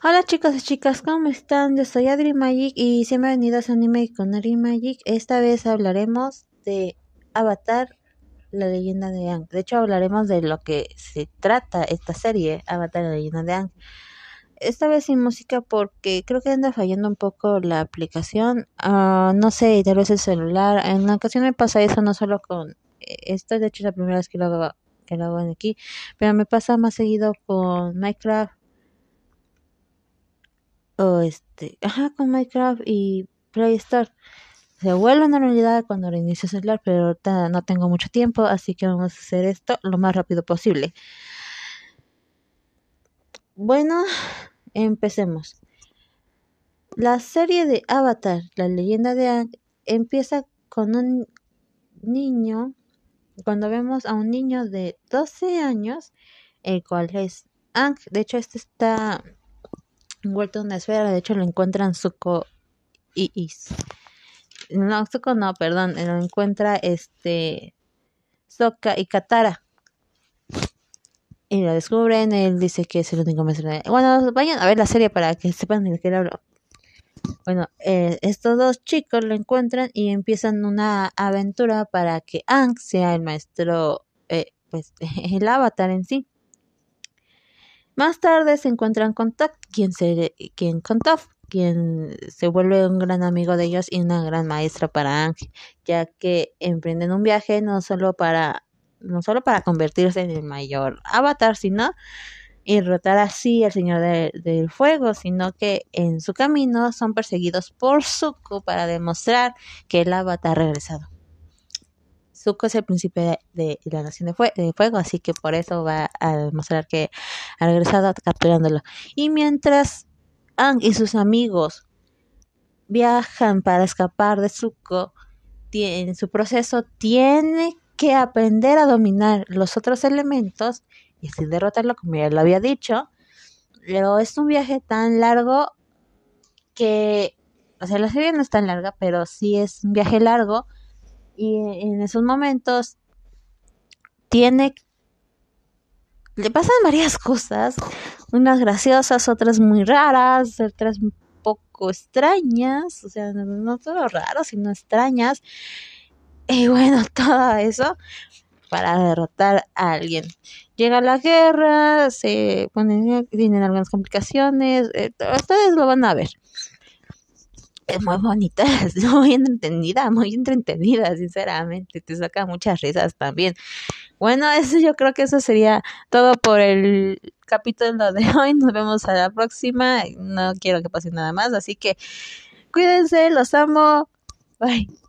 Hola chicos y chicas, ¿cómo están? Yo soy Adri Magic y bienvenidos a Anime con Adri Magic. Esta vez hablaremos de Avatar, la leyenda de Aang. De hecho, hablaremos de lo que se trata esta serie, Avatar, la leyenda de Aang. Esta vez sin música porque creo que anda fallando un poco la aplicación. Uh, no sé, tal vez el celular. En una ocasión me pasa eso no solo con... Eh, esta de hecho es la primera vez que lo hago, que lo hago aquí, pero me pasa más seguido con Minecraft o este, ajá, con Minecraft y Play Store. Se vuelve a normalidad cuando reinicio el celular, pero ahorita no tengo mucho tiempo, así que vamos a hacer esto lo más rápido posible. Bueno, empecemos. La serie de Avatar, la leyenda de Aang, empieza con un niño, cuando vemos a un niño de 12 años, el cual es Aang. De hecho, este está envuelto en una esfera. De hecho, lo encuentran Zuko y Is. No, Zuko no, perdón. Lo encuentra este Sokka y Katara. Y lo descubren. Él dice que es el único maestro. Bueno, vayan a ver la serie para que sepan de qué hablo. Bueno, eh, estos dos chicos lo encuentran y empiezan una aventura para que Aang sea el maestro, eh, pues el avatar en sí. Más tarde se encuentran con Toph, quien se, quien, con quien se vuelve un gran amigo de ellos y una gran maestra para Ángel, ya que emprenden un viaje no solo para, no solo para convertirse en el mayor avatar, sino y derrotar así al Señor del Fuego, sino que en su camino son perseguidos por Zuko para demostrar que el avatar ha regresado. Zuko es el príncipe de, la nación de, fuego, así que por eso va a demostrar que ha regresado capturándolo. Y mientras Ang y sus amigos viajan para escapar de Zuko, en su proceso tiene que aprender a dominar los otros elementos y así derrotarlo, como ya lo había dicho. Pero es un viaje tan largo que, o sea, la serie no es tan larga, pero sí es un viaje largo y en esos momentos tiene le pasan varias cosas, unas graciosas, otras muy raras, otras un poco extrañas, o sea, no, solo raras, sino extrañas. Y bueno, todo eso para derrotar a alguien. Llega la guerra, se ponen, tienen algunas complicaciones, eh, ustedes lo van a ver muy bonita, es muy entretenida, muy entretenida, sinceramente, te saca muchas risas también. Bueno, eso yo creo que eso sería todo por el capítulo de hoy. Nos vemos a la próxima. No quiero que pase nada más, así que cuídense, los amo. Bye.